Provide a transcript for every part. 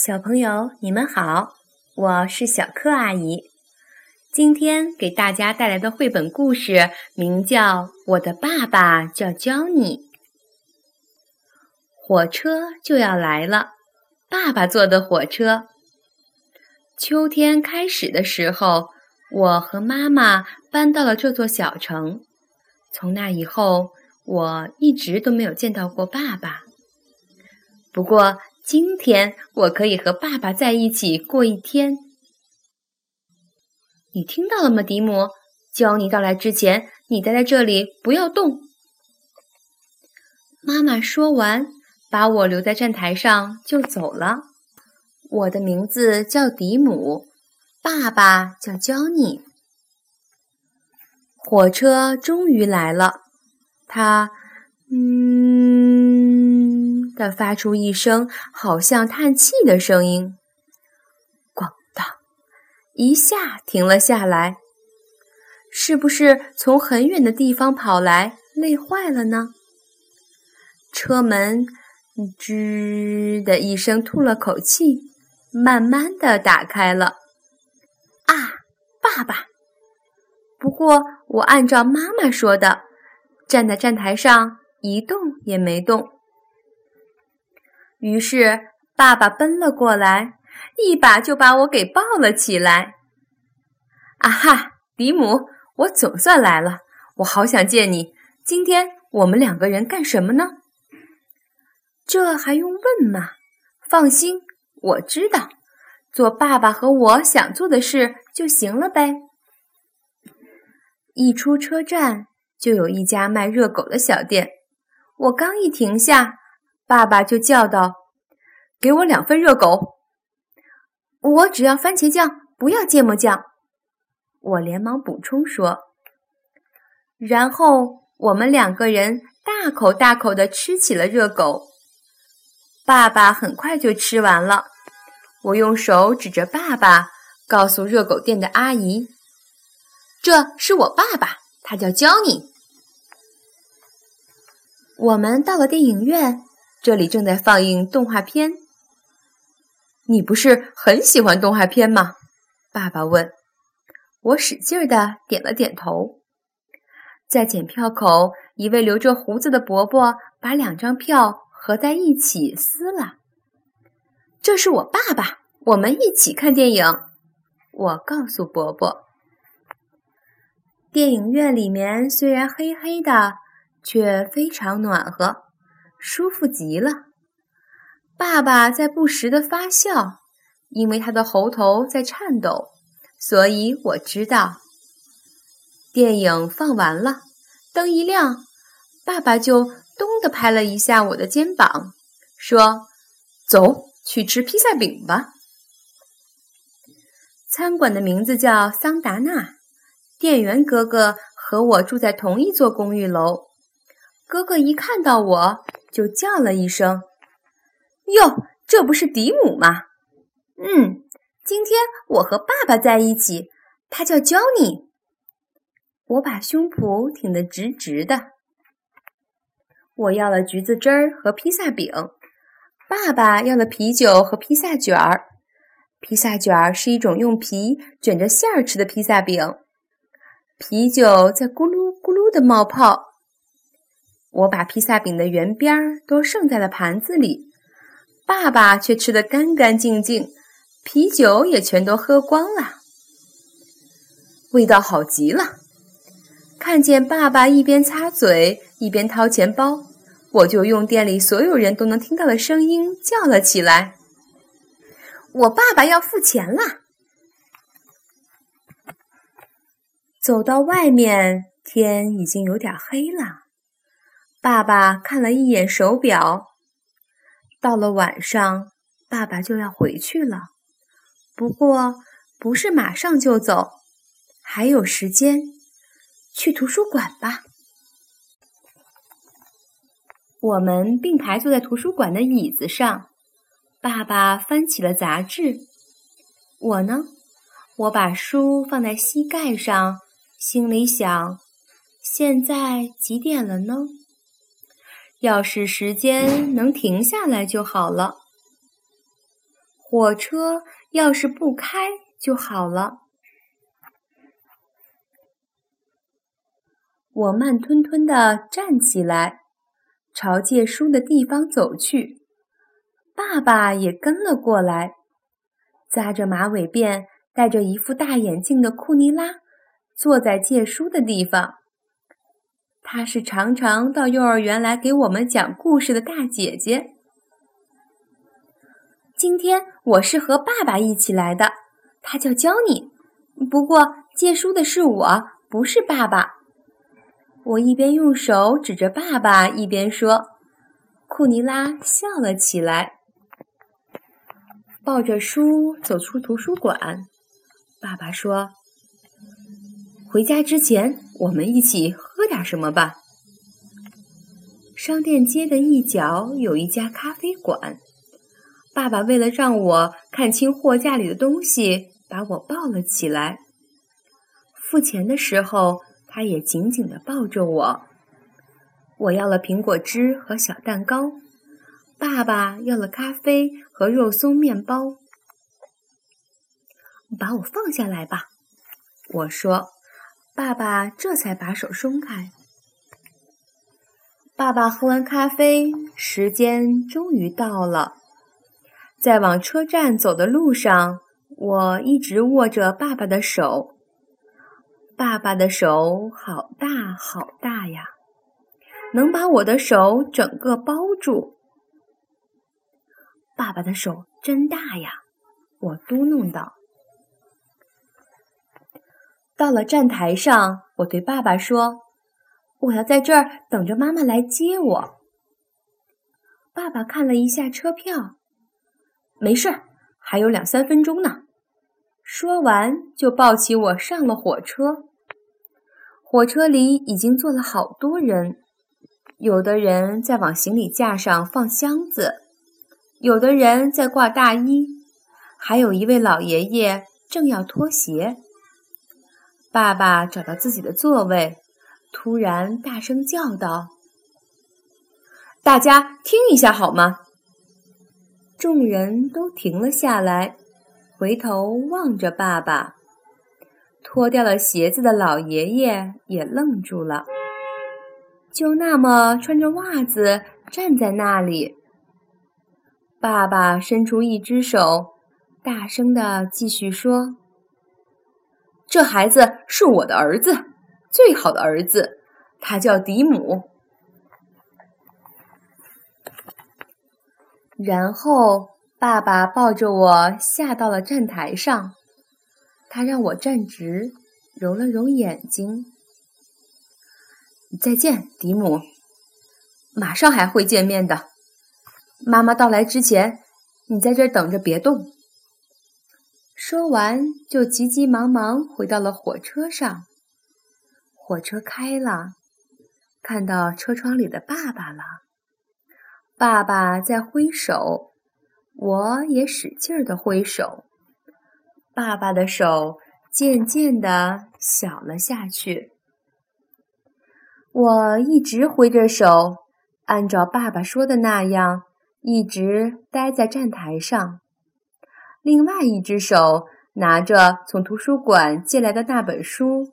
小朋友，你们好，我是小柯阿姨。今天给大家带来的绘本故事名叫《我的爸爸叫教你》。火车就要来了，爸爸坐的火车。秋天开始的时候，我和妈妈搬到了这座小城。从那以后，我一直都没有见到过爸爸。不过，今天我可以和爸爸在一起过一天。你听到了吗，迪姆？教你到来之前，你待在这里，不要动。妈妈说完，把我留在站台上就走了。我的名字叫迪姆，爸爸叫教你。火车终于来了，它，嗯。的发出一声好像叹气的声音，咣当，一下停了下来。是不是从很远的地方跑来，累坏了呢？车门吱的一声吐了口气，慢慢的打开了。啊，爸爸！不过我按照妈妈说的，站在站台上一动也没动。于是，爸爸奔了过来，一把就把我给抱了起来。啊哈，迪姆，我总算来了！我好想见你。今天我们两个人干什么呢？这还用问吗？放心，我知道，做爸爸和我想做的事就行了呗。一出车站，就有一家卖热狗的小店。我刚一停下。爸爸就叫道：“给我两份热狗，我只要番茄酱，不要芥末酱。”我连忙补充说。然后我们两个人大口大口地吃起了热狗。爸爸很快就吃完了。我用手指着爸爸，告诉热狗店的阿姨：“这是我爸爸，他叫焦尼。”我们到了电影院。这里正在放映动画片。你不是很喜欢动画片吗？爸爸问。我使劲的点了点头。在检票口，一位留着胡子的伯伯把两张票合在一起撕了。这是我爸爸，我们一起看电影。我告诉伯伯。电影院里面虽然黑黑的，却非常暖和。舒服极了，爸爸在不时的发笑，因为他的喉头在颤抖，所以我知道。电影放完了，灯一亮，爸爸就咚的拍了一下我的肩膀，说：“走去吃披萨饼吧。”餐馆的名字叫桑达纳，店员哥哥和我住在同一座公寓楼。哥哥一看到我。就叫了一声：“哟，这不是迪姆吗？”“嗯，今天我和爸爸在一起，他叫 Johnny。”我把胸脯挺得直直的。我要了橘子汁儿和披萨饼，爸爸要了啤酒和披萨卷儿。披萨卷儿是一种用皮卷着馅儿吃的披萨饼，啤酒在咕噜咕噜的冒泡。我把披萨饼的圆边儿都剩在了盘子里，爸爸却吃得干干净净，啤酒也全都喝光了，味道好极了。看见爸爸一边擦嘴一边掏钱包，我就用店里所有人都能听到的声音叫了起来：“我爸爸要付钱啦！”走到外面，天已经有点黑了。爸爸看了一眼手表，到了晚上，爸爸就要回去了。不过不是马上就走，还有时间，去图书馆吧。我们并排坐在图书馆的椅子上，爸爸翻起了杂志，我呢，我把书放在膝盖上，心里想：现在几点了呢？要是时间能停下来就好了。火车要是不开就好了。我慢吞吞的站起来，朝借书的地方走去。爸爸也跟了过来，扎着马尾辫、戴着一副大眼镜的库尼拉坐在借书的地方。她是常常到幼儿园来给我们讲故事的大姐姐。今天我是和爸爸一起来的，他叫教你。不过借书的是我，不是爸爸。我一边用手指着爸爸，一边说。库尼拉笑了起来。抱着书走出图书馆，爸爸说：“回家之前，我们一起喝点什么吧。”商店街的一角有一家咖啡馆。爸爸为了让我看清货架里的东西，把我抱了起来。付钱的时候，他也紧紧地抱着我。我要了苹果汁和小蛋糕。爸爸要了咖啡和肉松面包，把我放下来吧，我说。爸爸这才把手松开。爸爸喝完咖啡，时间终于到了。在往车站走的路上，我一直握着爸爸的手。爸爸的手好大好大呀，能把我的手整个包住。爸爸的手真大呀，我嘟哝道。到了站台上，我对爸爸说：“我要在这儿等着妈妈来接我。”爸爸看了一下车票，没事儿，还有两三分钟呢。说完，就抱起我上了火车。火车里已经坐了好多人，有的人在往行李架上放箱子。有的人在挂大衣，还有一位老爷爷正要脱鞋。爸爸找到自己的座位，突然大声叫道：“大家听一下好吗？”众人都停了下来，回头望着爸爸。脱掉了鞋子的老爷爷也愣住了，就那么穿着袜子站在那里。爸爸伸出一只手，大声的继续说：“这孩子是我的儿子，最好的儿子，他叫迪姆。”然后，爸爸抱着我下到了站台上，他让我站直，揉了揉眼睛。“再见，迪姆，马上还会见面的。”妈妈到来之前，你在这等着，别动。说完，就急急忙忙回到了火车上。火车开了，看到车窗里的爸爸了。爸爸在挥手，我也使劲儿的挥手。爸爸的手渐渐的小了下去。我一直挥着手，按照爸爸说的那样。一直待在站台上，另外一只手拿着从图书馆借来的那本书。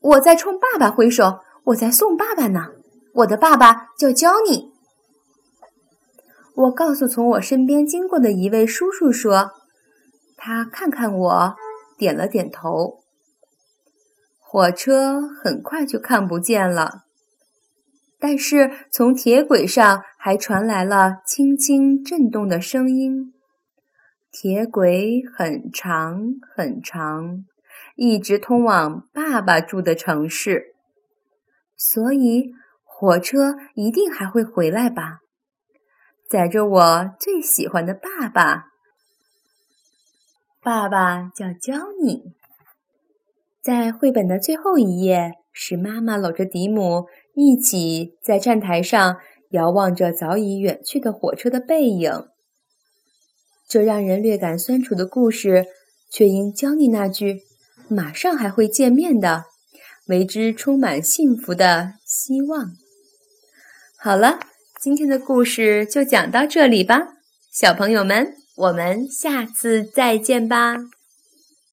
我在冲爸爸挥手，我在送爸爸呢。我的爸爸叫教你。我告诉从我身边经过的一位叔叔说，他看看我，点了点头。火车很快就看不见了。但是从铁轨上还传来了轻轻震动的声音。铁轨很长很长，一直通往爸爸住的城市。所以火车一定还会回来吧，载着我最喜欢的爸爸。爸爸叫教你。在绘本的最后一页，是妈妈搂着迪姆。一起在站台上遥望着早已远去的火车的背影，这让人略感酸楚的故事，却因教你那句“马上还会见面的”，为之充满幸福的希望。好了，今天的故事就讲到这里吧，小朋友们，我们下次再见吧。